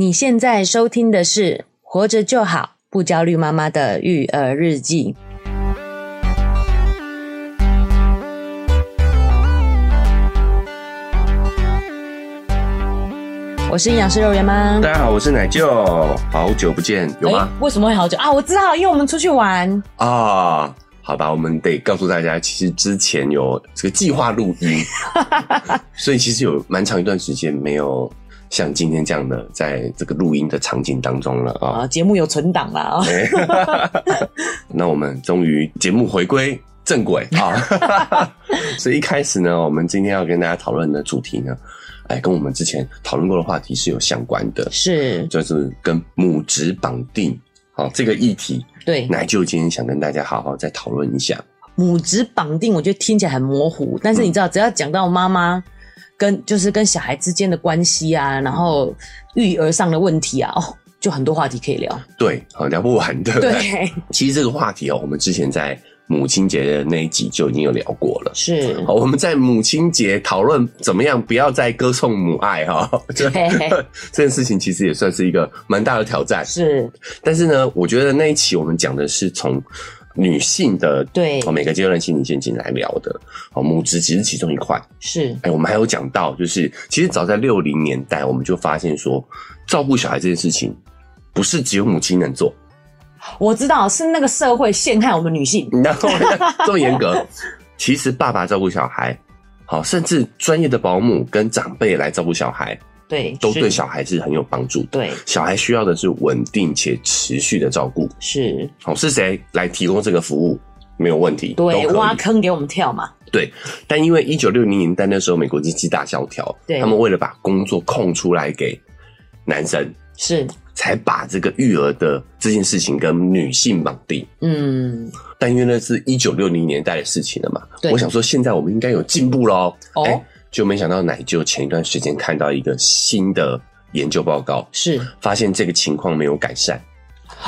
你现在收听的是《活着就好，不焦虑妈妈的育儿日记》。我是营养师肉圆妈，大家好，我是奶舅，好久不见，有吗？欸、为什么会好久啊？我知道，因为我们出去玩啊。好吧，我们得告诉大家，其实之前有这个计划录音，所以其实有蛮长一段时间没有像今天这样的在这个录音的场景当中了啊。节目有存档了啊。那我们终于节目回归正轨啊。所以一开始呢，我们今天要跟大家讨论的主题呢。哎，跟我们之前讨论过的话题是有相关的，是，就是跟母职绑定，好，这个议题，对，那就今天想跟大家好好再讨论一下。母职绑定，我觉得听起来很模糊，但是你知道，只要讲到妈妈跟就是跟小孩之间的关系啊，然后育儿上的问题啊，哦，就很多话题可以聊，对，好聊不完的，对。其实这个话题哦，我们之前在。母亲节的那一集就已经有聊过了，是。好，我们在母亲节讨论怎么样，不要再歌颂母爱哈。对，这件事情其实也算是一个蛮大的挑战。是，但是呢，我觉得那一期我们讲的是从女性的对每个阶段心理陷阱来聊的。好，母职只是其中一块。是，哎，我们还有讲到，就是其实早在六零年代，我们就发现说，照顾小孩这件事情不是只有母亲能做。我知道是那个社会陷害我们女性，然后这么严格。其实爸爸照顾小孩，好，甚至专业的保姆跟长辈来照顾小孩，对，都对小孩是很有帮助。对，小孩需要的是稳定且持续的照顾。是，好，是谁来提供这个服务？没有问题。对，挖坑给我们跳嘛。对，但因为一九六零年代那时候美国经济大萧条，对，他们为了把工作空出来给男生，是。才把这个育儿的这件事情跟女性绑定，嗯，但因为那是一九六零年代的事情了嘛，对，我想说现在我们应该有进步喽，哦、欸，就没想到奶就前一段时间看到一个新的研究报告，是。发现这个情况没有改善，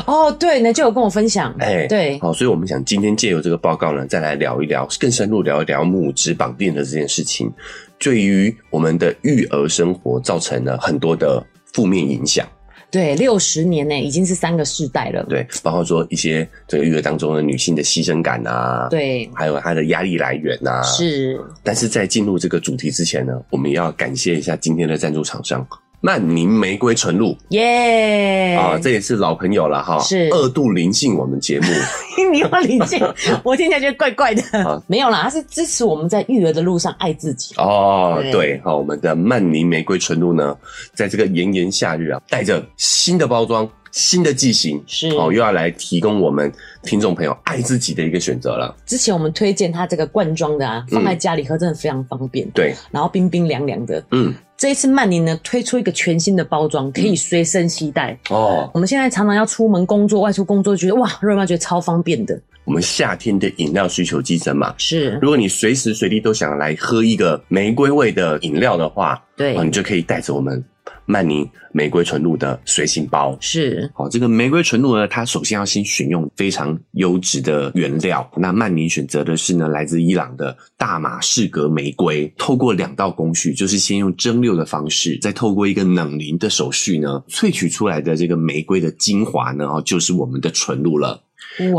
哦，对，奶就有跟我分享，哎、欸，对，好，所以我们想今天借由这个报告呢，再来聊一聊，更深入聊一聊母职绑定的这件事情，对于我们的育儿生活造成了很多的负面影响。对，六十年呢，已经是三个世代了。对，包括说一些这个育儿当中的女性的牺牲感啊，对，还有她的压力来源啊，是。但是在进入这个主题之前呢，我们也要感谢一下今天的赞助厂商。曼宁玫瑰纯露，耶!啊，这也是老朋友了哈，是。二度临幸我们节目，你要临幸，我听起来觉得怪怪的，啊、没有啦，他是支持我们在育儿的路上爱自己。哦，对，好，我们的曼宁玫瑰纯露呢，在这个炎炎夏日啊，带着新的包装。新的剂型是。哦，又要来提供我们听众朋友爱自己的一个选择了。之前我们推荐它这个罐装的啊，放在家里喝真的非常方便。对、嗯，然后冰冰凉凉的。嗯，这一次曼宁呢推出一个全新的包装，可以随身携带。哦，我们现在常常要出门工作、外出工作，觉得哇，热妈觉得超方便的。我们夏天的饮料需求激增嘛，是。如果你随时随地都想来喝一个玫瑰味的饮料的话，对，你就可以带着我们。曼宁玫瑰纯露的随行包是好，这个玫瑰纯露呢，它首先要先选用非常优质的原料。那曼宁选择的是呢，来自伊朗的大马士革玫瑰，透过两道工序，就是先用蒸馏的方式，再透过一个冷凝的手续呢，萃取出来的这个玫瑰的精华呢，哦，就是我们的纯露了。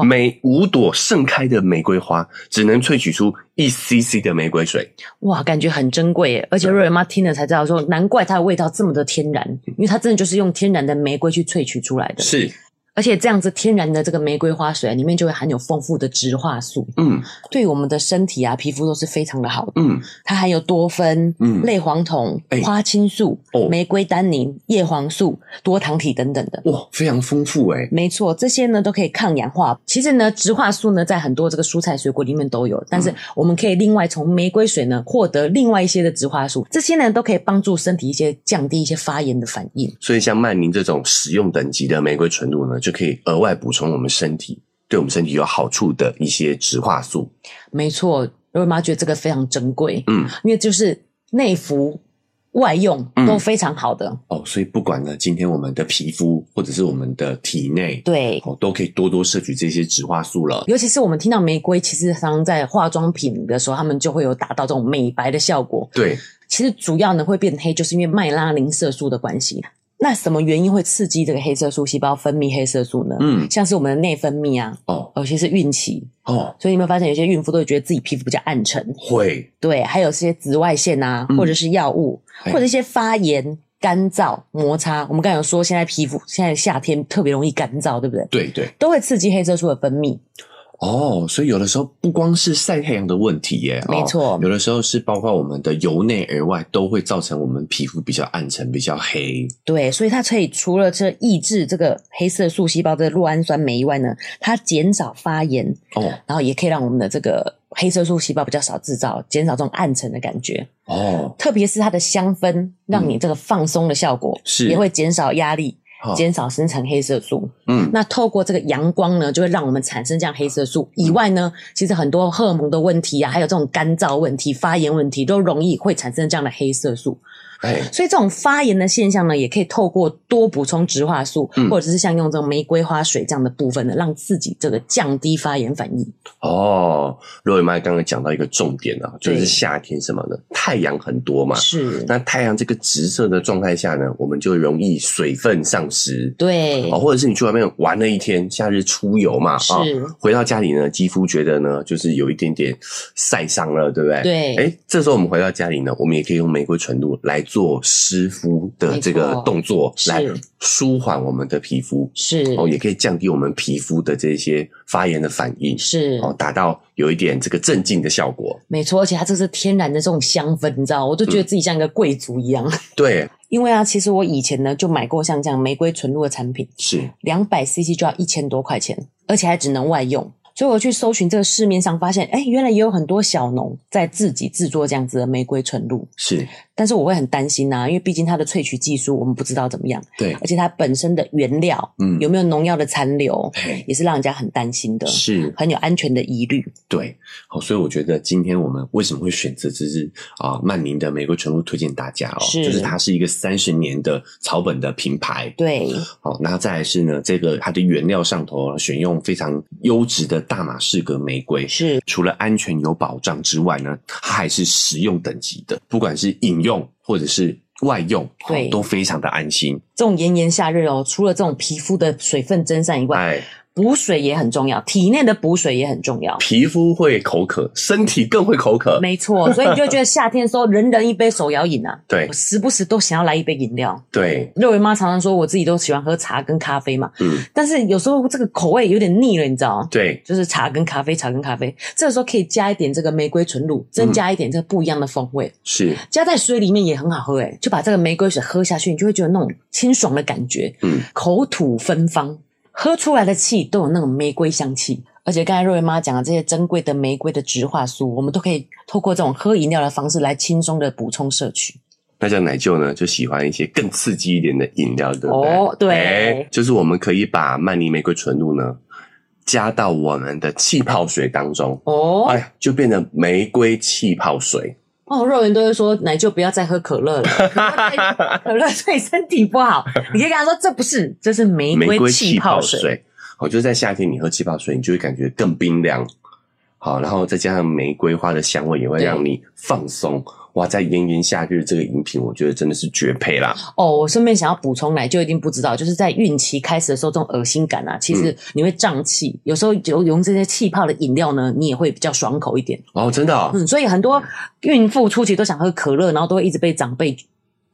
每五朵盛开的玫瑰花，只能萃取出一 cc 的玫瑰水。哇，感觉很珍贵耶！而且瑞妈听了才知道说，说难怪它的味道这么的天然，因为它真的就是用天然的玫瑰去萃取出来的。是。而且这样子天然的这个玫瑰花水里面就会含有丰富的植化素，嗯，对我们的身体啊、皮肤都是非常的好的，嗯，它含有多酚、嗯，类黄酮、欸、花青素、哦、玫瑰单宁、叶黄素、多糖体等等的，哇，非常丰富诶。没错，这些呢都可以抗氧化。其实呢，植化素呢在很多这个蔬菜水果里面都有，但是我们可以另外从玫瑰水呢获得另外一些的植化素，这些呢都可以帮助身体一些降低一些发炎的反应。所以像曼宁这种使用等级的玫瑰纯露呢，就可以额外。补充我们身体对我们身体有好处的一些植化素，没错，瑞妈觉得这个非常珍贵，嗯，因为就是内服外用都非常好的、嗯、哦，所以不管呢，今天我们的皮肤或者是我们的体内，对，哦，都可以多多摄取这些植化素了。尤其是我们听到玫瑰，其实常常在化妆品的时候，他们就会有达到这种美白的效果。对，其实主要呢会变黑，就是因为麦拉林色素的关系。那什么原因会刺激这个黑色素细胞分泌黑色素呢？嗯，像是我们的内分泌啊，哦，尤其是孕期哦，所以你有没有发现有些孕妇都会觉得自己皮肤比较暗沉？会，对，还有这些紫外线啊，嗯或者是药物，或者一些发炎、干燥、摩擦。我们刚才有说，现在皮肤现在夏天特别容易干燥，对不对？对对。都会刺激黑色素的分泌。哦，所以有的时候不光是晒太阳的问题耶，没错哦，有的时候是包括我们的由内而外都会造成我们皮肤比较暗沉、比较黑。对，所以它可以除了这抑制这个黑色素细胞的酪氨酸酶以外呢，它减少发炎哦，然后也可以让我们的这个黑色素细胞比较少制造，减少这种暗沉的感觉。哦，特别是它的香氛，让你这个放松的效果，是也会减少压力。哦减少生成黑色素，嗯，那透过这个阳光呢，就会让我们产生这样黑色素。以外呢，其实很多荷尔蒙的问题啊，还有这种干燥问题、发炎问题，都容易会产生这样的黑色素。哎，所以这种发炎的现象呢，也可以透过多补充植化素，嗯或者是像用这种玫瑰花水这样的部分呢，让自己这个降低发炎反应。哦，若伟妈刚刚讲到一个重点啊，就是夏天什么呢？太阳很多嘛，是，那太阳这个直射的状态下呢，我们就容易水分丧失。对，哦，或者是你去外面玩了一天，夏日出游嘛，是啊、回到家里呢，肌肤觉得呢，就是有一点点晒伤了，对不对？对哎，这时候我们回到家里呢，我们也可以用玫瑰纯露来做湿敷的这个动作，是来舒缓我们的皮肤，是，哦，也可以降低我们皮肤的这些发炎的反应，是，哦，达到有一点这个镇静的效果。没错，而且它这是天然的这种香氛，你知道，我都觉得自己像一个贵族一样。对，因为啊，其实我以前呢就买过像这样玫瑰纯露的产品，是，两百 CC 就要一千多块钱，而且还只能外用。所以我去搜寻这个市面上，发现，哎，原来也有很多小农在自己制作这样子的玫瑰纯露。是，但是我会很担心呐、啊，因为毕竟它的萃取技术我们不知道怎么样，对，而且它本身的原料，嗯有没有农药的残留，对也是让人家很担心的，是，很有安全的疑虑。对，好，所以我觉得今天我们为什么会选择这支啊曼宁的玫瑰纯露推荐大家哦，是就是它是一个三十年的草本的品牌，对，好，那再来是呢，这个它的原料上头选用非常优质的大马士革玫瑰，是除了安全有保障之外呢，它还是食用等级的，不管是饮用或者是外用，对哦都非常的安心。这种炎炎夏日哦，除了这种皮肤的水分蒸散以外，哎，补水也很重要，体内的补水也很重要。皮肤会口渴，身体更会口渴。没错，所以你就会觉得夏天的时候，人人一杯手摇饮啊，对我时不时都想要来一杯饮料。对，肉圆妈常常说，我自己都喜欢喝茶跟咖啡嘛，嗯，但是有时候这个口味有点腻了，你知道吗？对，就是茶跟咖啡，茶跟咖啡，这个时候可以加一点这个玫瑰纯露，增加一点这个不一样的风味，是，加在水里面也很好喝诶，就把这个玫瑰水喝下去，你就会觉得那种清爽的感觉，嗯，口吐芬芳，喝出来的气都有那种玫瑰香气。而且刚才瑞瑞妈讲的这些珍贵的玫瑰的植化素，我们都可以透过这种喝饮料的方式来轻松的补充摄取。那像奶舅呢，就喜欢一些更刺激一点的饮料，对不对？哦对欸就是我们可以把曼尼玫瑰纯露呢加到我们的气泡水当中，哦哎呀，就变成玫瑰气泡水。哦，肉圆都会说奶就不要再喝可乐了，可乐对身体不好。你可以跟他说，这不是，这是玫玫瑰气气泡泡水，我，就是在夏天你喝气泡水，你就会感觉更冰凉。好，然后再加上玫瑰花的香味，也会让你放松。哇，在炎炎夏日这个饮品，我觉得真的是绝配啦。哦，我顺便想要补充来就一定不知道，就是在孕期开始的时候，这种恶心感啊，其实你会胀气，有时候有用这些气泡的饮料呢，你也会比较爽口一点。哦，真的、哦，嗯，所以很多孕妇初期都想喝可乐，然后都会一直被长辈。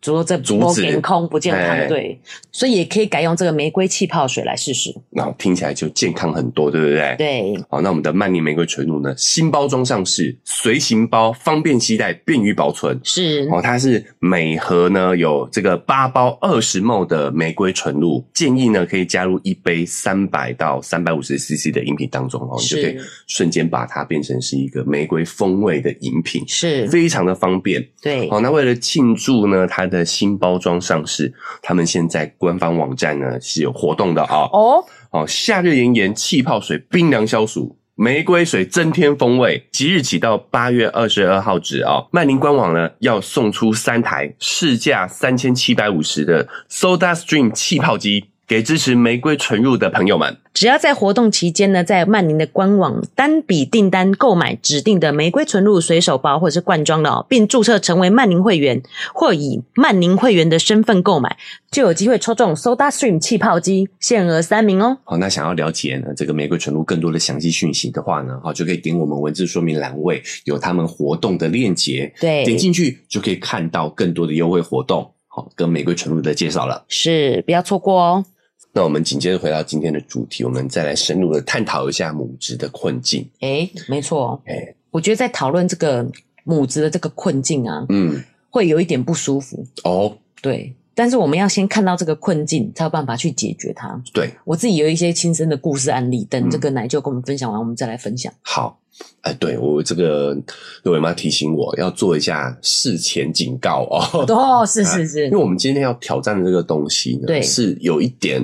说这不健康不健康，对，所以也可以改用这个玫瑰气泡水来试试。然后听起来就健康很多，对不对？对。好，那我们的曼宁玫瑰纯露呢？新包装上市，随行包，方便携带，便于保存。是。哦，它是每盒呢有这个八包二十 ml 的玫瑰纯露，建议呢可以加入一杯三百到三百五十 CC 的饮品当中哦，你就可以瞬间把它变成是一个玫瑰风味的饮品，是非常的方便。对。好，那为了庆祝呢，它的新包装上市，他们现在官方网站呢是有活动的啊、哦。哦哦，夏日炎炎气泡水冰凉消暑，玫瑰水增添风味。即日起到八月二十二号止啊、哦，曼宁官网呢要送出三台市价三千七百五十的 Soda Stream 气泡机，给支持玫瑰纯露的朋友们。只要在活动期间呢，在曼宁的官网单笔订单购买指定的玫瑰纯露随手包或者是罐装的哦，并注册成为曼宁会员，或以曼宁会员的身份购买，就有机会抽中 SodaStream 气泡机，限额三名哦。好，那想要了解呢这个玫瑰纯露更多的详细讯息的话呢，好，就可以点我们文字说明栏位有他们活动的链接，对，点进去就可以看到更多的优惠活动，好，跟玫瑰纯露的介绍了，是，不要错过哦。那我们紧接着回到今天的主题，我们再来深入的探讨一下母职的困境。诶，没错，诶，我觉得在讨论这个母职的这个困境啊，嗯，会有一点不舒服。哦，对。但是我们要先看到这个困境，才有办法去解决它。对，我自己有一些亲身的故事案例，等这个奶舅跟我们分享完，嗯、我们再来分享。好，哎，对我这个各位妈提醒我要做一下事前警告哦。哦，是是是，因为我们今天要挑战的这个东西呢，对，是有一点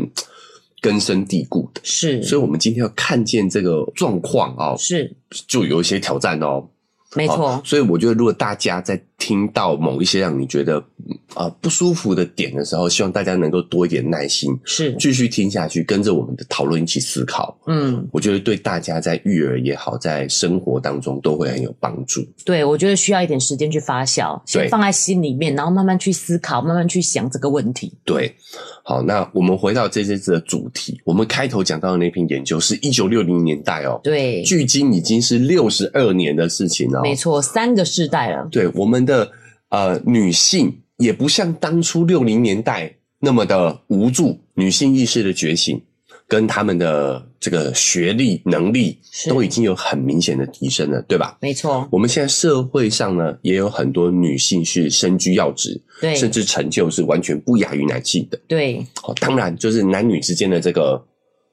根深蒂固的，是，所以我们今天要看见这个状况哦，是，就有一些挑战哦。没错，所以我觉得，如果大家在听到某一些让你觉得啊、呃、不舒服的点的时候，希望大家能够多一点耐心，是继续听下去，跟着我们的讨论一起思考。嗯，我觉得对大家在育儿也好，在生活当中都会很有帮助。对，我觉得需要一点时间去发酵，先放在心里面，然后慢慢去思考，慢慢去想这个问题。对。好，那我们回到这这次的主题，我们开头讲到的那篇研究是一九六零年代哦，对，距今已经是六十二年的事情了，没错，三个世代了。对，我们的呃女性也不像当初六零年代那么的无助，女性意识的觉醒。跟他们的这个学历能力都已经有很明显的提升了，对吧？没错。我们现在社会上呢，也有很多女性是身居要职，对，甚至成就是完全不亚于男性的，对。哦，当然，就是男女之间的这个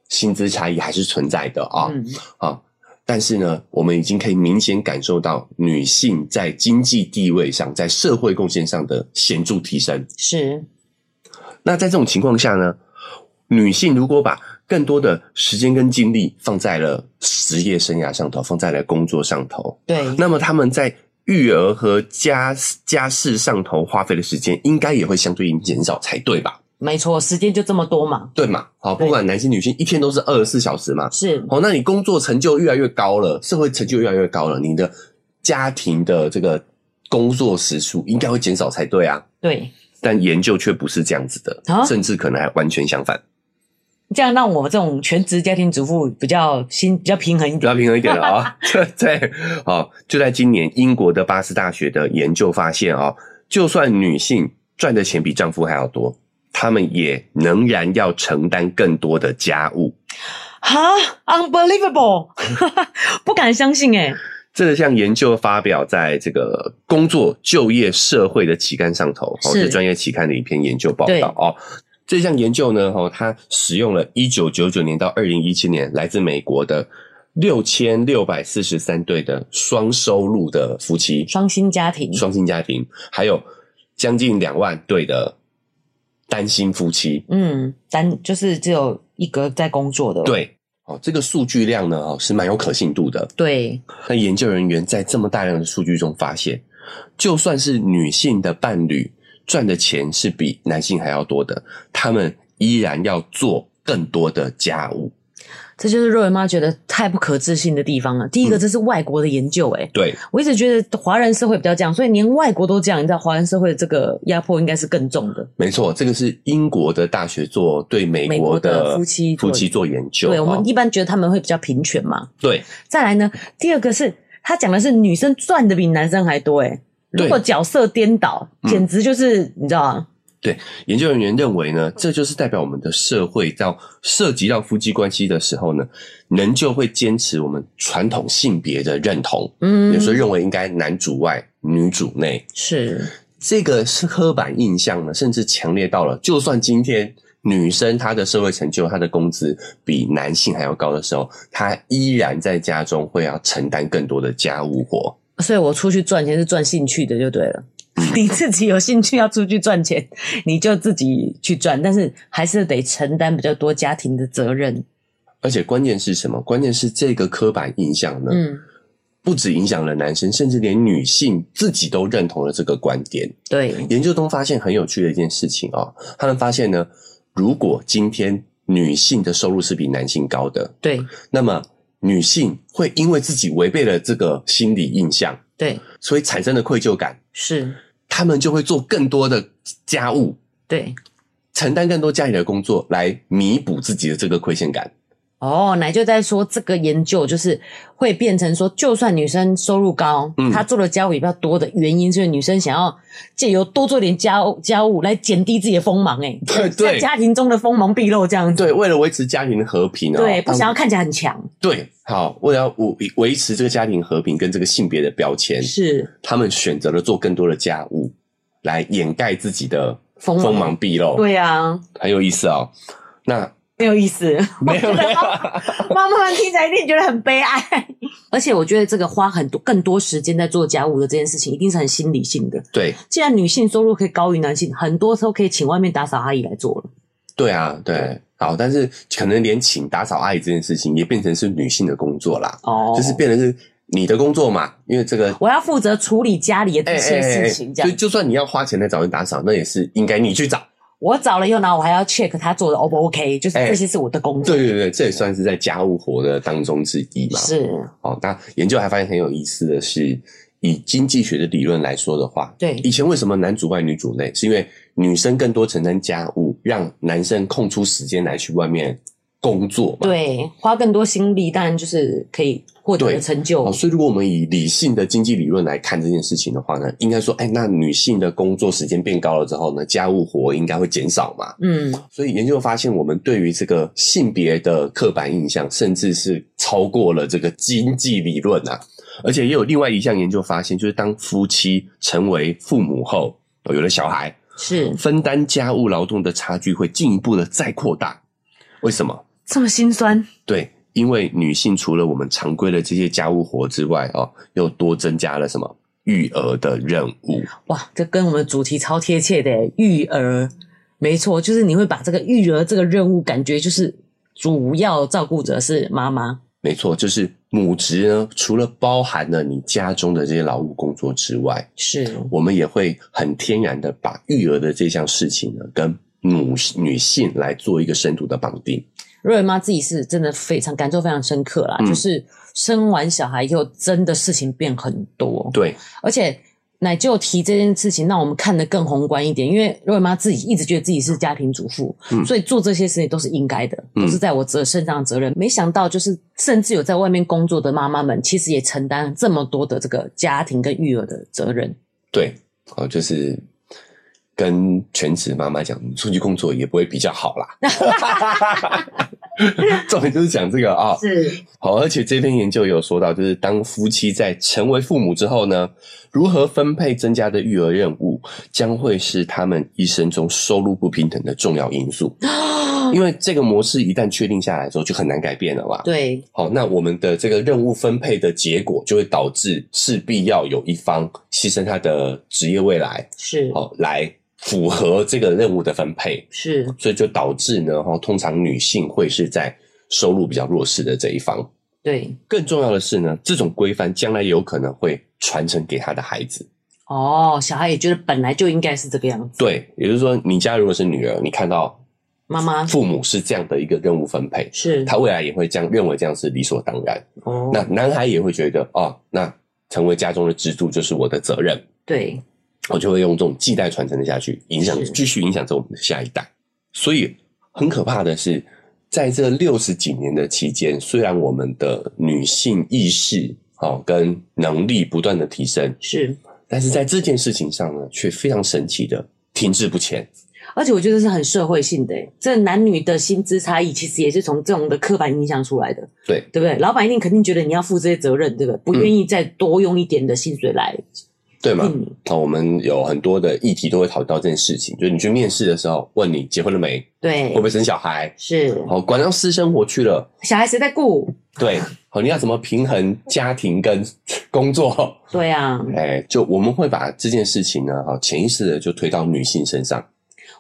薪资差异还是存在的啊，嗯，啊，但是呢，我们已经可以明显感受到女性在经济地位上，在社会贡献上的显著提升。是。那在这种情况下呢，女性如果把更多的时间跟精力放在了职业生涯上头，放在了工作上头。对，那么他们在育儿和家家事上头花费的时间，应该也会相对应减少才对吧？没错，时间就这么多嘛。对嘛？好，不管男性女性，一天都是二十四小时嘛。是。好，那你工作成就越来越高了，社会成就越来越高了，你的家庭的这个工作时数应该会减少才对啊。对。但研究却不是这样子的，啊、甚至可能还完全相反。这样让我们这种全职家庭主妇比较心比较平衡一点，比较平衡一点了 啊！对，好，就在今年，英国的巴斯大学的研究发现啊，就算女性赚的钱比丈夫还要多，她们也仍然要承担更多的家务。哈，unbelievable，不敢相信诶。这项研究发表在这个工作、就业、社会的期刊上头，是专业期刊的一篇研究报道哦。这项研究呢，哈，它使用了一九九九年到二零一七年来自美国的六千六百四十三对的双收入的夫妻，双薪家庭，双薪家庭，还有将近两万对的单薪夫妻。嗯，单就是只有一个在工作的。对，哦，这个数据量呢，哦，是蛮有可信度的。对，那研究人员在这么大量的数据中发现，就算是女性的伴侣。赚的钱是比男性还要多的，他们依然要做更多的家务，这就是肉圆妈觉得太不可置信的地方了。第一个，这是外国的研究，欸，诶、嗯、对，我一直觉得华人社会比较这样，所以连外国都这样，你知道华人社会的这个压迫应该是更重的。没错，这个是英国的大学做对美国的夫妻夫妻做研究，对，我们一般觉得他们会比较平权嘛。对，再来呢，第二个是他讲的是女生赚的比男生还多，诶如果角色颠倒，简直就是、嗯、你知道吗？对，研究人员认为呢，这就是代表我们的社会到涉及到夫妻关系的时候呢，仍旧会坚持我们传统性别的认同。嗯，有时候认为应该男主外女主内，是这个是刻板印象呢，甚至强烈到了，就算今天女生她的社会成就、她的工资比男性还要高的时候，她依然在家中会要承担更多的家务活。所以我出去赚钱是赚兴趣的，就对了。你自己有兴趣要出去赚钱，你就自己去赚，但是还是得承担比较多家庭的责任。而且关键是什么？关键是这个刻板印象呢，嗯，不止影响了男生，甚至连女性自己都认同了这个观点。对，研究中发现很有趣的一件事情哦，他们发现呢，如果今天女性的收入是比男性高的，对那么女性会因为自己违背了这个心理印象，对所以产生了愧疚感，是，她们就会做更多的家务，对。承担更多家里的工作来弥补自己的这个亏欠感。哦，奶就在说这个研究就是会变成说，就算女生收入高，嗯，她做的家务也比较多的原因，就是女生想要借由多做点家务家务来减低自己的锋芒，哎，对对，在家庭中的锋芒毕露这样子。对，为了维持家庭的和平啊，对，不想要看起来很强。对，好，为了要维维持这个家庭和平跟这个性别的标签，是他们选择了做更多的家务来掩盖自己的锋锋芒毕露。对啊，很有意思哦。那。没有意思，没有，没有。妈妈们听起来一定觉得很悲哀。而且我觉得这个花很多更多时间在做家务的这件事情，一定是很心理性的。对，既然女性收入可以高于男性，很多时候可以请外面打扫阿姨来做了。对啊，对，对好，但是可能连请打扫阿姨这件事情也变成是女性的工作啦。哦，就是变成是你的工作嘛，因为这个我要负责处理家里的这些事情，这样。所以就算你要花钱来找人打扫，那也是应该你去找。我找了以后呢，我还要 check 他做的 O 不 OK，就是这些是我的工作。欸、对对对，这也算是在家务活的当中之一嘛。是。哦，那研究还发现很有意思的是，以经济学的理论来说的话，对，以前为什么男主外女主内？是因为女生更多承担家务，让男生空出时间来去外面工作嘛。对，花更多心力，当然就是可以。获得的成就。所以，如果我们以理性的经济理论来看这件事情的话呢，应该说，哎，那女性的工作时间变高了之后呢，家务活应该会减少嘛？嗯，所以研究发现，我们对于这个性别的刻板印象，甚至是超过了这个经济理论啊。而且，也有另外一项研究发现，就是当夫妻成为父母后，有了小孩，是分担家务劳动的差距会进一步的再扩大。为什么？这么心酸？对。因为女性除了我们常规的这些家务活之外，哦，又多增加了什么育儿的任务？哇，这跟我们的主题超贴切的，育儿，没错，就是你会把这个育儿这个任务，感觉就是主要照顾者是妈妈。没错，就是母职呢，除了包含了你家中的这些劳务工作之外，是我们也会很天然的把育儿的这项事情呢，跟母女性来做一个深度的绑定。瑞妈自己是真的非常感受非常深刻啦，嗯、就是生完小孩以后，真的事情变很多。对，而且奶舅提这件事情，让我们看得更宏观一点。因为瑞妈自己一直觉得自己是家庭主妇，嗯、所以做这些事情都是应该的，都是在我责身上的责任。嗯、没想到，就是甚至有在外面工作的妈妈们，其实也承担这么多的这个家庭跟育儿的责任。对，哦，就是。跟全职妈妈讲，你出去工作也不会比较好啦。重点就是讲这个啊，是好，而且这篇研究有说到，就是当夫妻在成为父母之后呢，如何分配增加的育儿任务，将会是他们一生中收入不平等的重要因素。因为这个模式一旦确定下来之后，就很难改变了嘛。对，好，那我们的这个任务分配的结果，就会导致势必要有一方牺牲他的职业未来，是好来。符合这个任务的分配是，所以就导致呢，哈，通常女性会是在收入比较弱势的这一方。对，更重要的是呢，这种规范将来有可能会传承给他的孩子。哦，小孩也觉得本来就应该是这个样子。对，也就是说，你家如果是女儿，你看到妈妈父母是这样的一个任务分配，是他未来也会这样认为，这样是理所当然。哦，那男孩也会觉得，哦，那成为家中的支柱就是我的责任。对。我就会用这种继代传承的下去，影响继续影响着我们的下一代。所以很可怕的是，在这六十几年的期间，虽然我们的女性意识哦跟能力不断的提升，是，但是在这件事情上呢，却非常神奇的停滞不前。而且我觉得是很社会性的，这男女的薪资差异其实也是从这种的刻板印象出来的，对对不对？老板一定肯定觉得你要负这些责任，对不对？不愿意再多用一点的薪水来。对吗？好、嗯，我们有很多的议题都会讨论到这件事情，就是你去面试的时候，问你结婚了没？对，会不会生小孩？是，好，管到私生活去了，小孩谁在顾？对，好，你要怎么平衡家庭跟工作？对啊，哎，就我们会把这件事情呢，好，潜意识的就推到女性身上。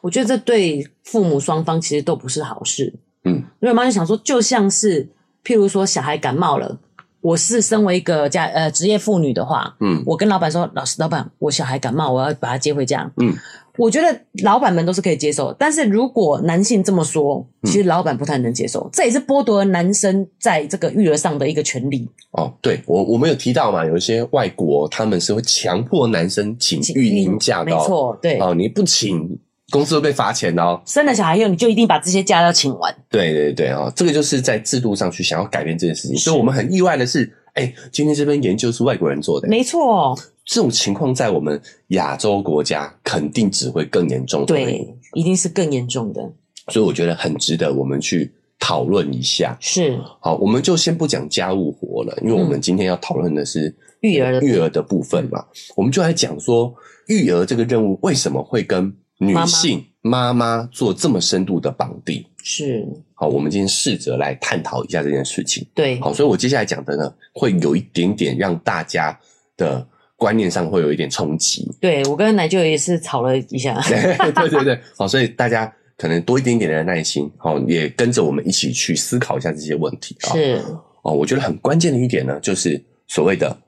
我觉得这对父母双方其实都不是好事。嗯，因为妈就想说，就像是譬如说小孩感冒了。我是身为一个家呃职业妇女的话，嗯，我跟老板说，老师，老板，我小孩感冒，我要把他接回家，嗯，我觉得老板们都是可以接受，但是如果男性这么说，其实老板不太能接受，嗯、这也是剥夺了男生在这个育儿上的一个权利。哦，对，我我们有提到嘛，有一些外国他们是会强迫男生请育婴假的、哦，没错，对，哦，你不请，公司会被罚钱的哦。生了小孩以后，你就一定把这些假要请完。对对对哦，这个就是在制度上去想要改变这件事情，所以我们很意外的是，哎，今天这边研究是外国人做的，没错。这种情况在我们亚洲国家肯定只会更严重，对，一定是更严重的。所以我觉得很值得我们去讨论一下。是，好，我们就先不讲家务活了，因为我们今天要讨论的是、嗯、育儿的育儿的部分嘛。我们就来讲说育儿这个任务为什么会跟女性妈妈做这么深度的绑定。是，好，我们今天试着来探讨一下这件事情。对，好，所以我接下来讲的呢，会有一点点让大家的。观念上会有一点冲击，对，我跟奶舅也是吵了一下，对对对，好，所以大家可能多一点点的耐心，好，也跟着我们一起去思考一下这些问题啊。是哦，我觉得很关键的一点呢，就是所谓的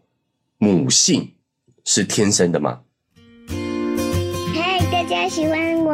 母性是天生的吗？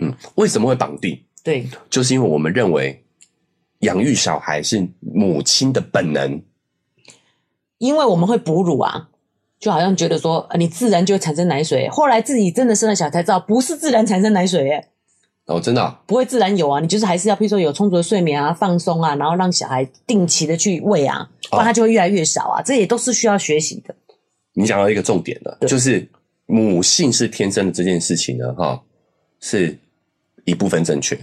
嗯，为什么会绑定？对，就是因为我们认为养育小孩是母亲的本能，因为我们会哺乳啊，就好像觉得说，你自然就会产生奶水。后来自己真的生了小孩才知道，不是自然产生奶水，耶哦，真的啊？不会自然有啊，你就是还是要，譬如说有充足的睡眠啊，放松啊，然后让小孩定期的去喂啊，不然他就会越来越少啊，哦，这也都是需要学习的。你讲到一个重点了，就是母性是天生的这件事情呢，哈，是。一部分正确，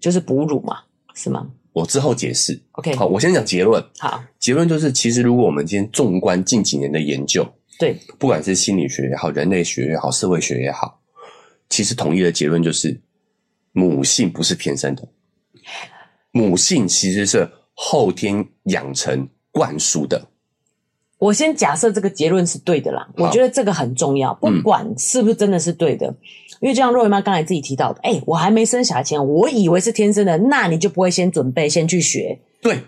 就是哺乳嘛，是吗？我之后解释。OK，好，我先讲结论。好，结论就是，其实如果我们今天纵观近几年的研究，对，不管是心理学也好，人类学也好，社会学也好，其实统一的结论就是，母性不是天生的，母性其实是后天养成灌输的。我先假设这个结论是对的啦，我觉得这个很重要，不管是不是真的是对的。嗯因为就像若维妈刚才自己提到的，哎、欸，我还没生小孩前，我以为是天生的，那你就不会先准备，先去学。对，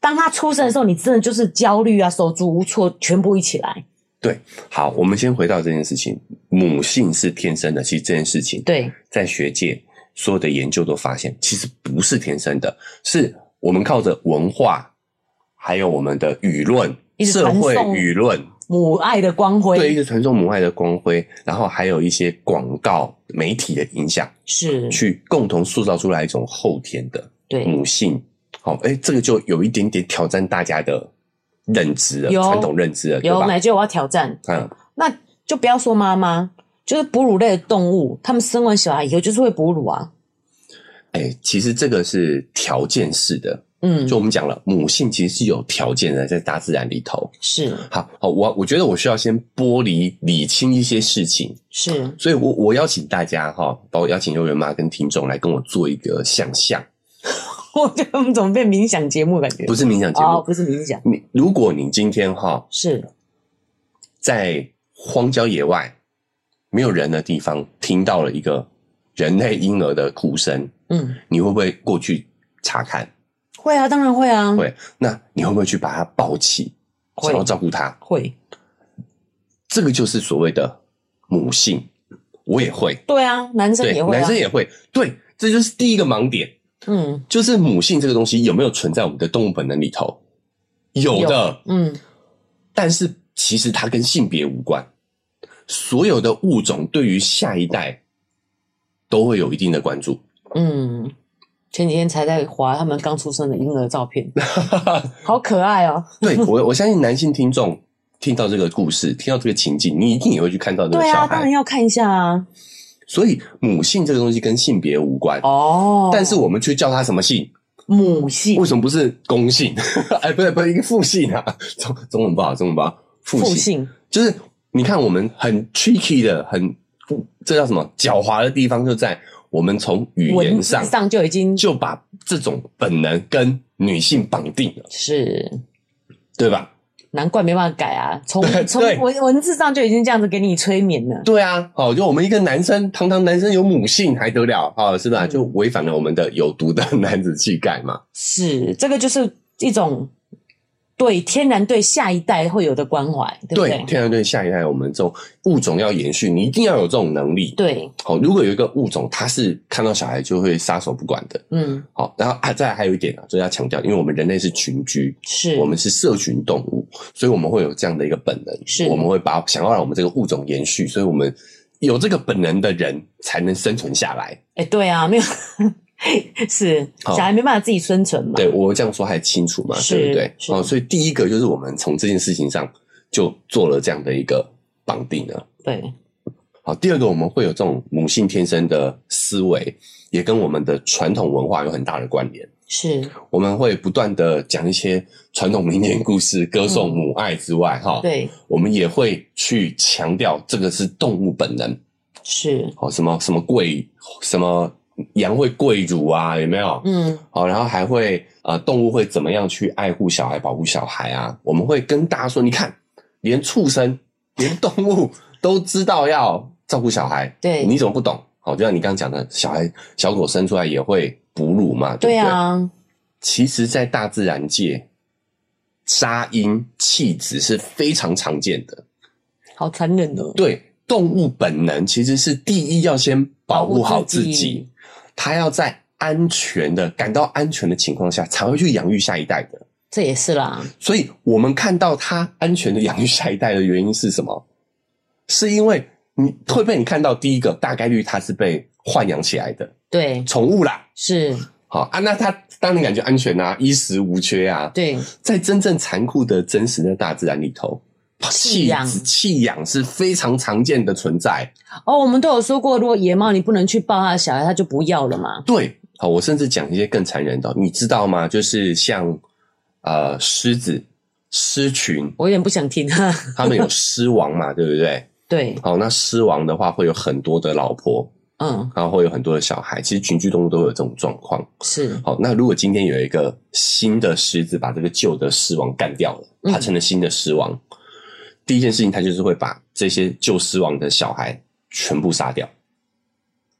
当他出生的时候，你真的就是焦虑啊，手足无措，全部一起来。对，好，我们先回到这件事情，母性是天生的，其实这件事情，对，在学界所有的研究都发现，其实不是天生的，是我们靠着文化，还有我们的舆论、社会舆论。母爱的光辉，对，一直传送母爱的光辉，然后还有一些广告媒体的影响，是去共同塑造出来一种后天的对母性。好，哎，这个就有一点点挑战大家的认知了，传统认知了，有奶就我要挑战。嗯，那就不要说妈妈，就是哺乳类的动物，他们生完小孩以后就是会哺乳啊。哎，其实这个是条件式的。嗯，就我们讲了，母性其实是有条件的，在大自然里头是好好。我我觉得我需要先剥离理清一些事情，是，所以我我邀请大家哈，包括邀请幼儿园妈跟听众来跟我做一个想象。我觉得我们怎么变冥想节目感觉？不是冥想节目，哦，不是冥想。你如果你今天哈是在荒郊野外没有人的地方听到了一个人类婴儿的哭声，嗯，你会不会过去查看？会啊，当然会啊。会，那你会不会去把他抱起，想要照顾他？会，这个就是所谓的母性。我也会。对啊，男生也会啊，男生也会。对，这就是第一个盲点。嗯，就是母性这个东西有没有存在我们的动物本能里头？有的。有，嗯，但是其实它跟性别无关。所有的物种对于下一代都会有一定的关注。嗯。前几天才在滑他们刚出生的婴儿照片，好可爱哦！对，我我相信男性听众听到这个故事，听到这个情境，你一定也会去看到这个小孩。对啊，当然要看一下啊。所以母性这个东西跟性别无关哦，但是我们却叫它什么性？母性？为什么不是公性？哎，不对，不是一个父性啊！中中文不好，中文不好，父性，父性就是你看我们很 tricky 的很。这叫什么？狡猾的地方就在我们从语言上上就已经就把这种本能跟女性绑定了，是，对吧？难怪没办法改啊！从对从文文字上就已经这样子给你催眠了。对啊，哦，就我们一个男生，堂堂男生有母性还得了啊、哦？是吧？就违反了我们的有毒的 男子气概嘛。是，这个就是一种。对天然对下一代会有的关怀，对不对？对天然对下一代，我们这种物种要延续，你一定要有这种能力。对，好，如果有一个物种，它是看到小孩就会撒手不管的，嗯，好，然后还再来还有一点啊，就是要强调，因为我们人类是群居，是我们是社群动物，所以我们会有这样的一个本能，是我们会把想要让我们这个物种延续，所以我们有这个本能的人才能生存下来。哎，对啊，没有。是小孩没办法自己生存嘛？对，我这样说还清楚嘛？对不对？哦，所以第一个就是我们从这件事情上就做了这样的一个绑定了。对，好，第二个我们会有这种母性天生的思维，也跟我们的传统文化有很大的关联。是，我们会不断的讲一些传统民间故事，歌颂母爱之外，哈、嗯，对，我们也会去强调这个是动物本能。是，哦，什么什么贵什么。羊会跪乳啊，有没有？嗯，好，然后还会呃，动物会怎么样去爱护小孩、保护小孩啊？我们会跟大家说，你看，连畜生、连动物都知道要照顾小孩，对，你怎么不懂？好，就像你刚刚讲的，小孩小狗生出来也会哺乳嘛，对不对？其实，在大自然界，杀婴弃子是非常常见的，好残忍哦。对，动物本能其实是第一要先保护好自己。他要在安全的、感到安全的情况下，才会去养育下一代的。这也是啦。所以，我们看到他安全的养育下一代的原因是什么？是因为你会被你看到第一个大概率他是被豢养起来的，对，宠物啦，是好啊。那他当然感觉安全啊，衣食无缺啊，对，在真正残酷的真实的大自然里头。弃养弃养是非常常见的存在哦。我们都有说过，如果野猫你不能去抱它的小孩，它就不要了嘛。对，好，我甚至讲一些更残忍的，你知道吗？就是像呃狮子狮群，我有点不想听哈。他们有狮王嘛，对不对？对。好，那狮王的话会有很多的老婆，嗯，然后会有很多的小孩。其实群居动物都有这种状况。是。好，那如果今天有一个新的狮子把这个旧的狮王干掉了，它成了新的狮王。嗯第一件事情，他就是会把这些旧狮王的小孩全部杀掉，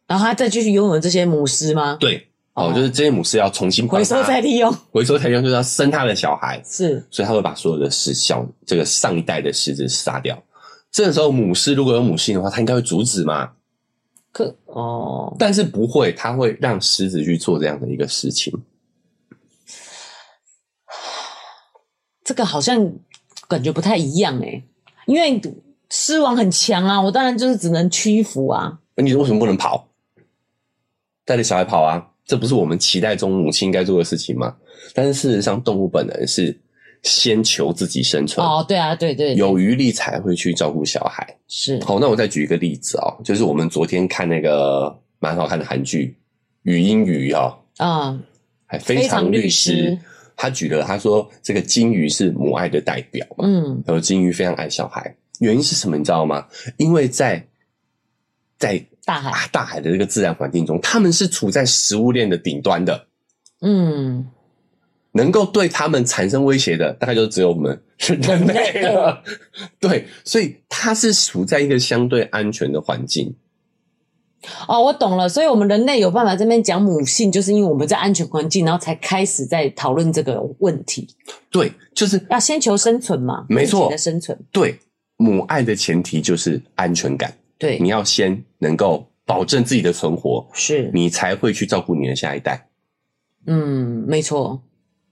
然后他再继续拥有这些母狮吗？对，哦，就是这些母狮要重新回收再利用，回收再利用就是要生他的小孩，是，所以他会把所有的狮小这个上一代的狮子杀掉。这个时候母狮如果有母性的话，他应该会阻止吗？可哦，但是不会，他会让狮子去做这样的一个事情。这个好像感觉不太一样诶。因为狮王很强啊，我当然就是只能屈服啊。那你为什么不能跑？带着小孩跑啊？这不是我们期待中母亲应该做的事情吗？但是事实上，动物本能是先求自己生存。哦，对啊，对对，对，有余力才会去照顾小孩。是。好，那我再举一个例子哦，就是我们昨天看那个蛮好看的韩剧《语音语》哦，啊，还非常律师。他举了，他说这个金鱼是母爱的代表嘛，嗯，然后鲸鱼非常爱小孩，原因是什么？你知道吗？因为在在大海大海的这个自然环境中，他们是处在食物链的顶端的，嗯，能够对他们产生威胁的，大概就只有我们人类了，对，所以它是处在一个相对安全的环境。哦，我懂了，所以我们人类有办法这边讲母性，就是因为我们在安全环境，然后才开始在讨论这个问题。对，就是要先求生存嘛，没错，的生存。对，母爱的前提就是安全感。对，你要先能够保证自己的存活，是你才会去照顾你的下一代。嗯，没错，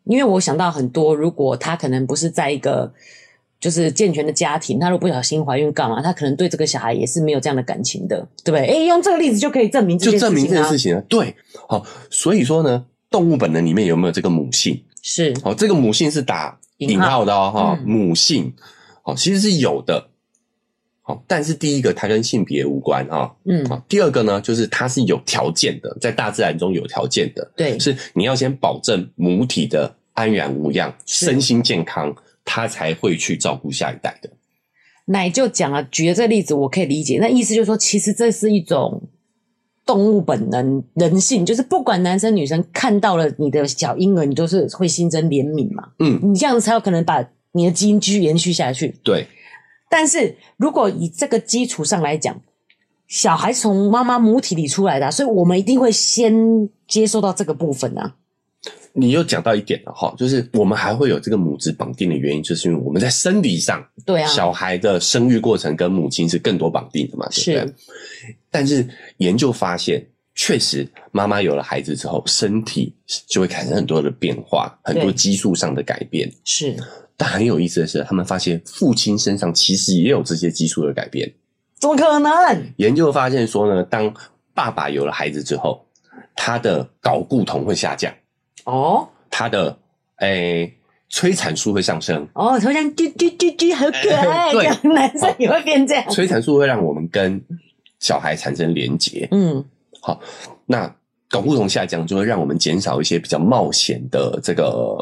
因为我想到很多，如果他可能不是在一个。就是健全的家庭，他如果不小心怀孕干嘛？他可能对这个小孩也是没有这样的感情的，对不对？哎，用这个例子就可以证明这件事情啊，就证明这件事情啊。对，好，所以说呢，动物本能里面有没有这个母性？是，好，这个母性是打引号的哦，哈，母性，好，其实是有的，好，但是第一个它跟性别无关啊，嗯，好，第二个呢，就是它是有条件的，在大自然中有条件的，对，是你要先保证母体的安然无恙，身心健康。他才会去照顾下一代的。奶就讲了，举了这个例子我可以理解，那意思就是说，其实这是一种动物本能、人性，就是不管男生女生看到了你的小婴儿，你都是会心生怜悯嘛。嗯，你这样子才有可能把你的基因继续延续下去。对。但是如果以这个基础上来讲，小孩从妈妈母体里出来的，所以我们一定会先接受到这个部分啊。你又讲到一点了哈，就是我们还会有这个母子绑定的原因，就是因为我们在生理上，对啊，小孩的生育过程跟母亲是更多绑定的嘛，对不对？是。但是研究发现，确实妈妈有了孩子之后，身体就会产生很多的变化，很多激素上的改变。是。但很有意思的是，他们发现父亲身上其实也有这些激素的改变。怎么可能？研究发现说呢，当爸爸有了孩子之后，他的睾固酮会下降。哦，他的诶、欸、催产素会上升。哦，好像啾啾啾啾，好可爱。对，男生也会变这样。催产素会让我们跟小孩产生连结。嗯，好，那睾固酮下降就会让我们减少一些比较冒险的这个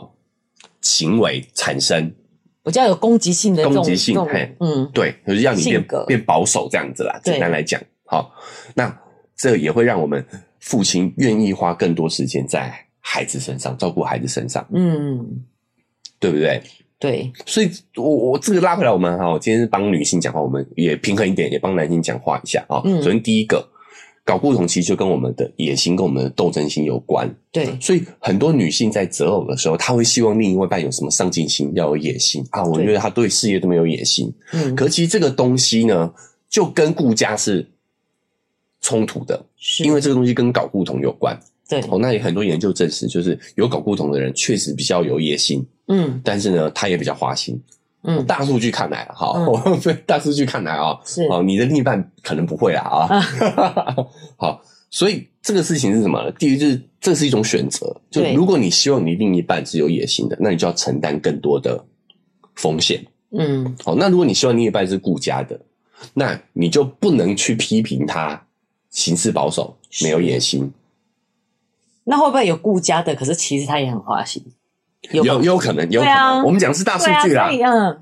行为产生，比较有攻击性的攻击性。嘿，嗯，对，就是让你变变保守这样子啦。简单来讲，好，那这也会让我们父亲愿意花更多时间在孩子身上，照顾孩子身上，嗯，对不对？对，所以我我这个拉回来，我们哈，我今天是帮女性讲话，我们也平衡一点，也帮男性讲话一下啊。嗯，首先第一个。搞固同其实就跟我们的野心跟我们的斗争心有关，对，所以很多女性在择偶的时候，她会希望另一半有什么上进心，要有野心。啊。我觉得她对事业都没有野心，嗯，可其实这个东西呢，就跟顾家是冲突的，是。因为这个东西跟搞固同有关，对。哦，那也很多研究证实，就是有睾固酮的人确实比较有野心，嗯，但是呢，他也比较花心。嗯，大数据看来，哈，嗯、大数据看来啊，是哦，你的另一半可能不会啦啊，啊 好，所以这个事情是什么呢？第一就是这是一种选择，就如果你希望你另一半是有野心的，那你就要承担更多的风险，嗯，好，那如果你希望另一半是顾家的，那你就不能去批评他行事保守，没有野心。那会不会有顾家的？可是其实他也很花心。有有，有可能，有可能。啊、我们讲的是大数据啦。嗯，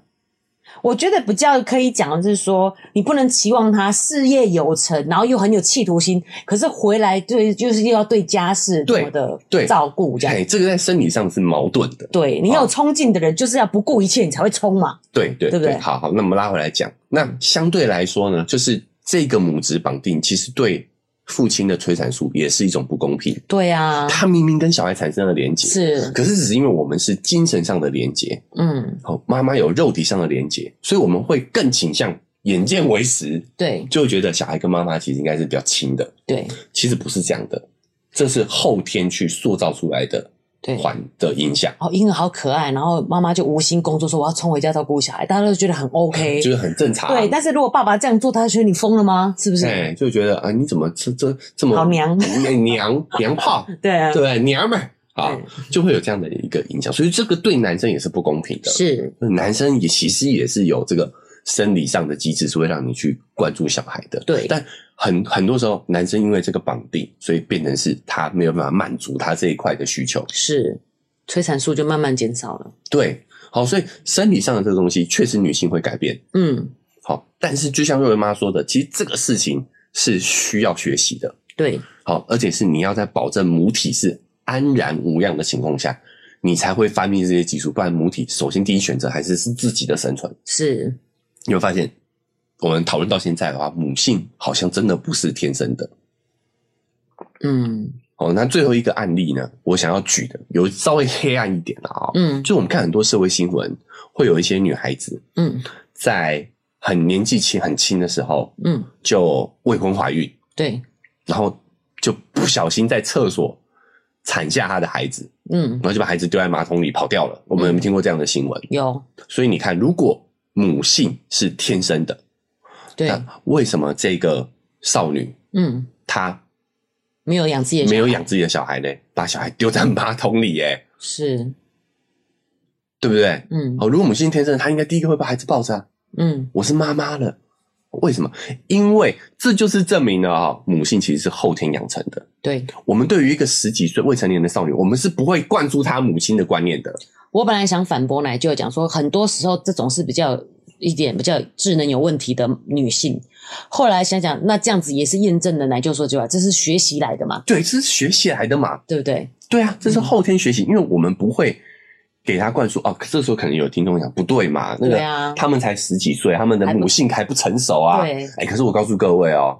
我觉得比较可以讲的是说，你不能期望他事业有成，然后又很有企图心，可是回来对就是又要对家事多的照顾这样。哎，这个在生理上是矛盾的。对，你有冲劲的人，就是要不顾一切，你才会冲嘛。对对对，对不对？好好，那我们拉回来讲，那相对来说呢，就是这个母子绑定，其实对。父亲的催产素也是一种不公平。对啊，他明明跟小孩产生了连接，是，可是只是因为我们是精神上的连接，嗯，好，妈妈有肉体上的连接，所以我们会更倾向眼见为实，对，就会觉得小孩跟妈妈其实应该是比较亲的，对，其实不是这样的，这是后天去塑造出来的。对，环的影响哦，婴儿好可爱，然后妈妈就无心工作，说我要冲回家照顾小孩，大家都觉得很 OK，就是很正常。对，但是如果爸爸这样做，他觉得你疯了吗？是不是？哎，就觉得啊，你怎么这这这么好娘娘娘炮？对啊，对娘们啊，就会有这样的一个影响，所以这个对男生也是不公平的。是，男生也其实也是有这个生理上的机制，是会让你去关注小孩的。对，但。很很多时候，男生因为这个绑定，所以变成是他没有办法满足他这一块的需求，是催产素就慢慢减少了。对，好，所以生理上的这个东西确实女性会改变，嗯，好，但是就像瑞文妈说的，其实这个事情是需要学习的，对，好，而且是你要在保证母体是安然无恙的情况下，你才会发明这些技术，不然母体首先第一选择还是是自己的生存，是，你会发现。我们讨论到现在的话，母性好像真的不是天生的。嗯，哦，那最后一个案例呢，我想要举的有稍微黑暗一点的啊。嗯，就我们看很多社会新闻，会有一些女孩子，嗯，在很年纪轻、很轻的时候，嗯，就未婚怀孕，对，然后就不小心在厕所产下她的孩子，嗯，然后就把孩子丢在马桶里跑掉了。我们有没有听过这样的新闻？有。所以你看，如果母性是天生的。对，为什么这个少女，嗯，她没有养自己的没有养自己的小孩呢？把小孩丢在马桶里，哎是，对不对？嗯，哦，如果母性天生，她应该第一个会把孩子抱着啊。嗯，我是妈妈了，为什么？因为这就是证明了啊，母性其实是后天养成的。对，我们对于一个十几岁未成年的少女，我们是不会灌输她母亲的观念的。我本来想反驳奶，就讲说，很多时候这种是比较。一点比较智能有问题的女性。后来想想，那这样子也是验证了奶就说这句话，这是学习来的嘛？对，这是学习来的嘛？对不对？对啊，这是后天学习，嗯、因为我们不会给他灌输哦。这时候可能有听众讲不对嘛？那个，啊、他们才十几岁，他们的母性还不成熟啊。对，哎，可是我告诉各位哦。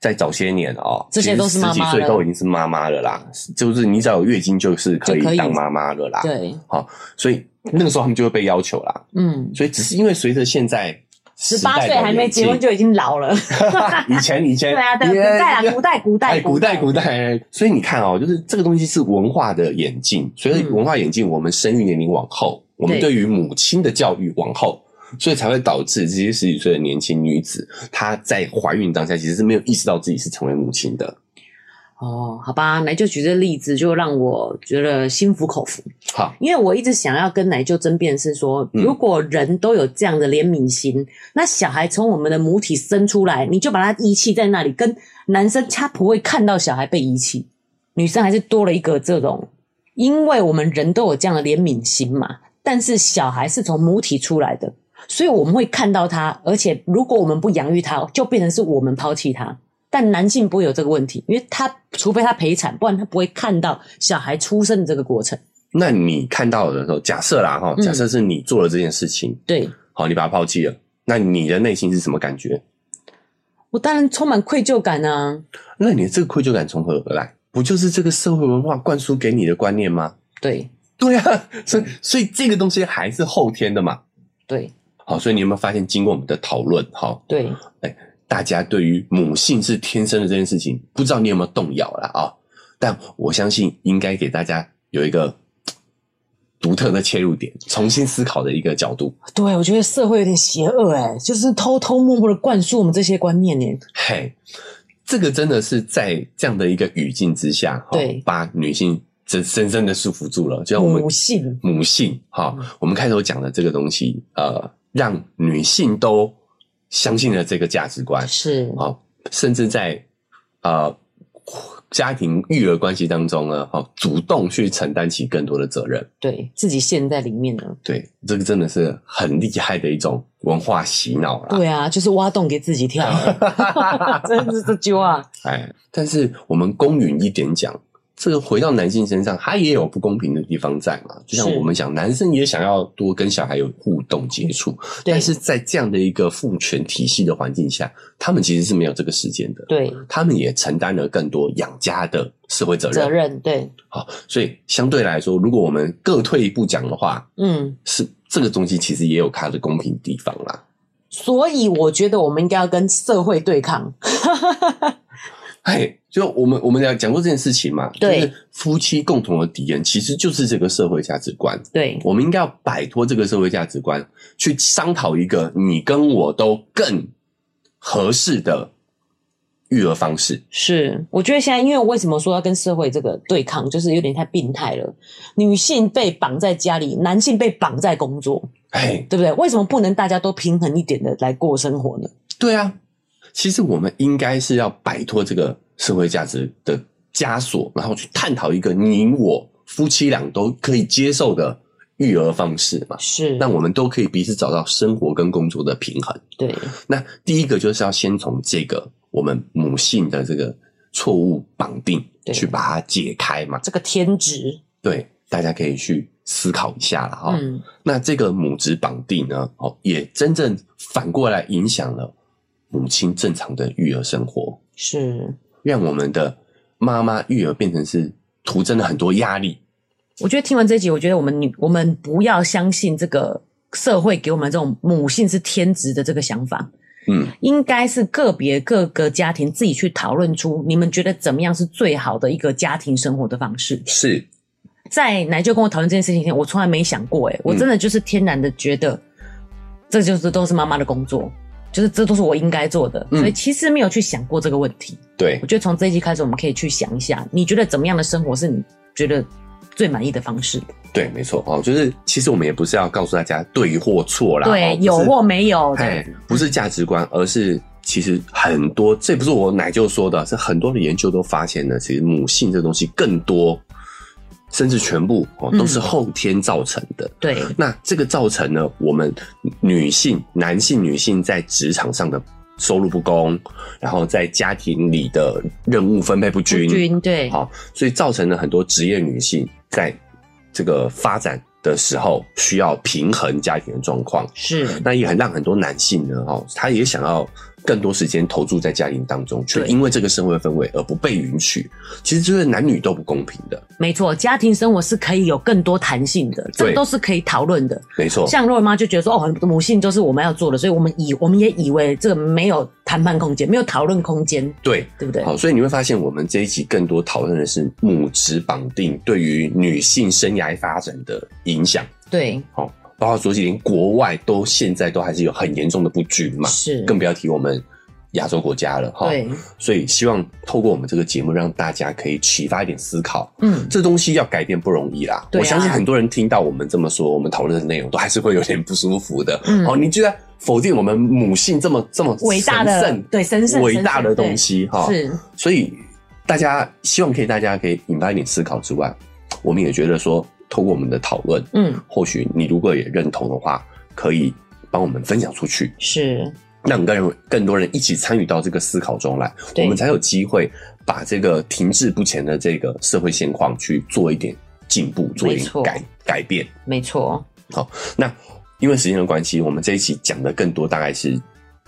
在早些年哦，这些都是妈妈，十几岁都已经是妈妈了啦。就是你只要有月经，就是可以当妈妈了啦。对，好，所以那个时候他们就会被要求啦。嗯，所以只是因为随着现在十八岁还没结婚就已经老了。以前以前对啊，对古代啊，古代古代古代古代。所以你看哦，就是这个东西是文化的演进，所以文化演进，我们生育年龄往后，我们对于母亲的教育往后。所以才会导致这些十几岁的年轻女子，她在怀孕当下其实是没有意识到自己是成为母亲的。哦，好吧，奶舅举这个例子就让我觉得心服口服。好，因为我一直想要跟奶舅争辩是说，如果人都有这样的怜悯心，嗯、那小孩从我们的母体生出来，你就把他遗弃在那里，跟男生他不会看到小孩被遗弃，女生还是多了一个这种，因为我们人都有这样的怜悯心嘛，但是小孩是从母体出来的。所以我们会看到他，而且如果我们不养育他，就变成是我们抛弃他。但男性不会有这个问题，因为他除非他陪产，不然他不会看到小孩出生的这个过程。那你看到的时候，假设啦哈，假设是你做了这件事情，嗯、对，好，你把他抛弃了，那你的内心是什么感觉？我当然充满愧疚感啊。那你的这个愧疚感从何而来？不就是这个社会文化灌输给你的观念吗？对，对啊，所以所以这个东西还是后天的嘛？对。好，所以你有没有发现，经过我们的讨论，哈，对，哎，大家对于母性是天生的这件事情，不知道你有没有动摇了啊？但我相信，应该给大家有一个独特的切入点，重新思考的一个角度。对，我觉得社会有点邪恶，哎，就是偷偷摸摸的灌输我们这些观念，呢。嘿，这个真的是在这样的一个语境之下，对，把女性真深深的束缚住了，就像我们母性，母性，哈，我们开头讲的这个东西，呃。让女性都相信了这个价值观是啊，甚至在呃家庭育儿关系当中呢，哈，主动去承担起更多的责任，对自己陷在里面呢。对，这个真的是很厉害的一种文化洗脑了。对啊，就是挖洞给自己跳，真的是这句话。哎，但是我们公允一点讲。这个回到男性身上，他也有不公平的地方在嘛？就像我们讲，男生也想要多跟小孩有互动接触，但是在这样的一个父权体系的环境下，他们其实是没有这个时间的。对，他们也承担了更多养家的社会责任。责任对。好，所以相对来说，如果我们各退一步讲的话，嗯，是这个东西其实也有它的公平地方啦。所以我觉得我们应该要跟社会对抗。哎，就我们我们俩讲过这件事情嘛，对，就是夫妻共同的敌人其实就是这个社会价值观。对，我们应该要摆脱这个社会价值观，去商讨一个你跟我都更合适的育儿方式。是，我觉得现在，因为我为什么说要跟社会这个对抗，就是有点太病态了。女性被绑在家里，男性被绑在工作，哎，对不对？为什么不能大家都平衡一点的来过生活呢？对啊。其实我们应该是要摆脱这个社会价值的枷锁，然后去探讨一个你我夫妻俩都可以接受的育儿方式嘛。是，那我们都可以彼此找到生活跟工作的平衡。对，那第一个就是要先从这个我们母性的这个错误绑定，去把它解开嘛。这个天职，对，大家可以去思考一下了哈。嗯，那这个母职绑定呢，哦，也真正反过来影响了。母亲正常的育儿生活是让我们的妈妈育儿变成是徒增了很多压力。我觉得听完这集，我觉得我们女我们不要相信这个社会给我们这种母性是天职的这个想法。嗯，应该是个别各个家庭自己去讨论出你们觉得怎么样是最好的一个家庭生活的方式。是在奶舅跟我讨论这件事情前，我从来没想过，诶我真的就是天然的觉得这就是都是妈妈的工作。就是这都是我应该做的，所以其实没有去想过这个问题。嗯、对，我觉得从这一集开始，我们可以去想一下，你觉得怎么样的生活是你觉得最满意的方式？对，没错哦，就是其实我们也不是要告诉大家对或错啦，对，有或没有，哎，不是价值观，而是其实很多，这不是我奶舅说的，是很多的研究都发现了，其实母性这东西更多甚至全部哦都是后天造成的。对，那这个造成呢，我们女性、男性、女性在职场上的收入不公，然后在家庭里的任务分配不均，不均对，好，所以造成了很多职业女性在这个发展的时候需要平衡家庭的状况。是，那也很让很多男性呢，哦，他也想要。更多时间投注在家庭当中，却因为这个社会氛围而不被允许，其实就是男女都不公平的。没错，家庭生活是可以有更多弹性的，这都是可以讨论的。没错，像肉圆妈就觉得说，哦，母性就是我们要做的，所以我们以我们也以为这个没有谈判空间，没有讨论空间，对，对不对？好，所以你会发现，我们这一集更多讨论的是母职绑定对于女性生涯发展的影响。对，好。包括说起连国外都现在都还是有很严重的不均嘛，是，更不要提我们亚洲国家了哈。对，所以希望透过我们这个节目，让大家可以启发一点思考。嗯，这东西要改变不容易啦。我相信很多人听到我们这么说，我们讨论的内容都还是会有点不舒服的。嗯，哦，你居然否定我们母性这么这么伟大的对神圣伟大的东西哈？是，所以大家希望可以大家可以引发一点思考之外，我们也觉得说。透过我们的讨论，嗯，或许你如果也认同的话，可以帮我们分享出去，是。让更更多人一起参与到这个思考中来，我们才有机会把这个停滞不前的这个社会现况去做一点进步，做一点改改变。没错。好，那因为时间的关系，我们这一期讲的更多大概是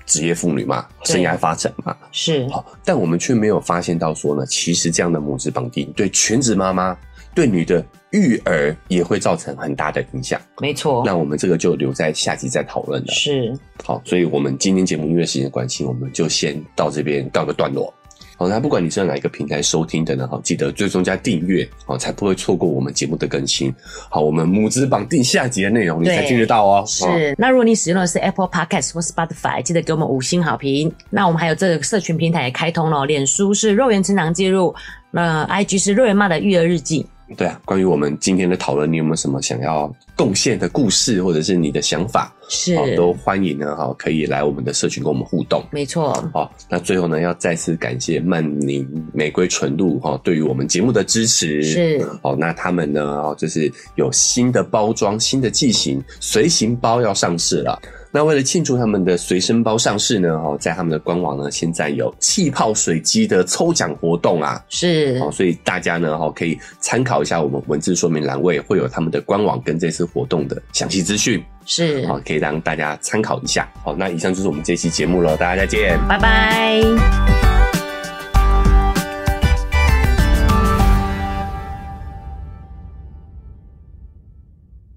职业妇女嘛，生涯发展嘛，是。好，但我们却没有发现到说呢，其实这样的母职绑定对全职妈妈。对女的育儿也会造成很大的影响，没错。那我们这个就留在下集再讨论了。是，好，所以我们今天节目因为时间关系，我们就先到这边告个段落。好，那不管你是在哪一个平台收听的呢，好，记得追踪加订阅，好，才不会错过我们节目的更新。好，我们母子绑定下集的内容你才听得到哦。是，那如果你使用的是 Apple Podcast 或 Spotify，记得给我们五星好评。那我们还有这个社群平台也开通了，脸书是肉圆成长记录，那 IG 是肉圆妈的育儿日记。对啊，关于我们今天的讨论，你有没有什么想要贡献的故事，或者是你的想法？是，都欢迎呢，哈，可以来我们的社群跟我们互动。没错，好，那最后呢，要再次感谢曼宁玫瑰纯露哈，对于我们节目的支持。是，好，那他们呢，哦，就是有新的包装、新的剂型随行包要上市了。那为了庆祝他们的随身包上市呢，哦，在他们的官网呢，现在有气泡水机的抽奖活动啊，是，哦，所以大家呢，哦，可以参考一下我们文字说明栏位会有他们的官网跟这次活动的详细资讯，是，哦，可以让大家参考一下。好，那以上就是我们这期节目了，大家再见，拜拜。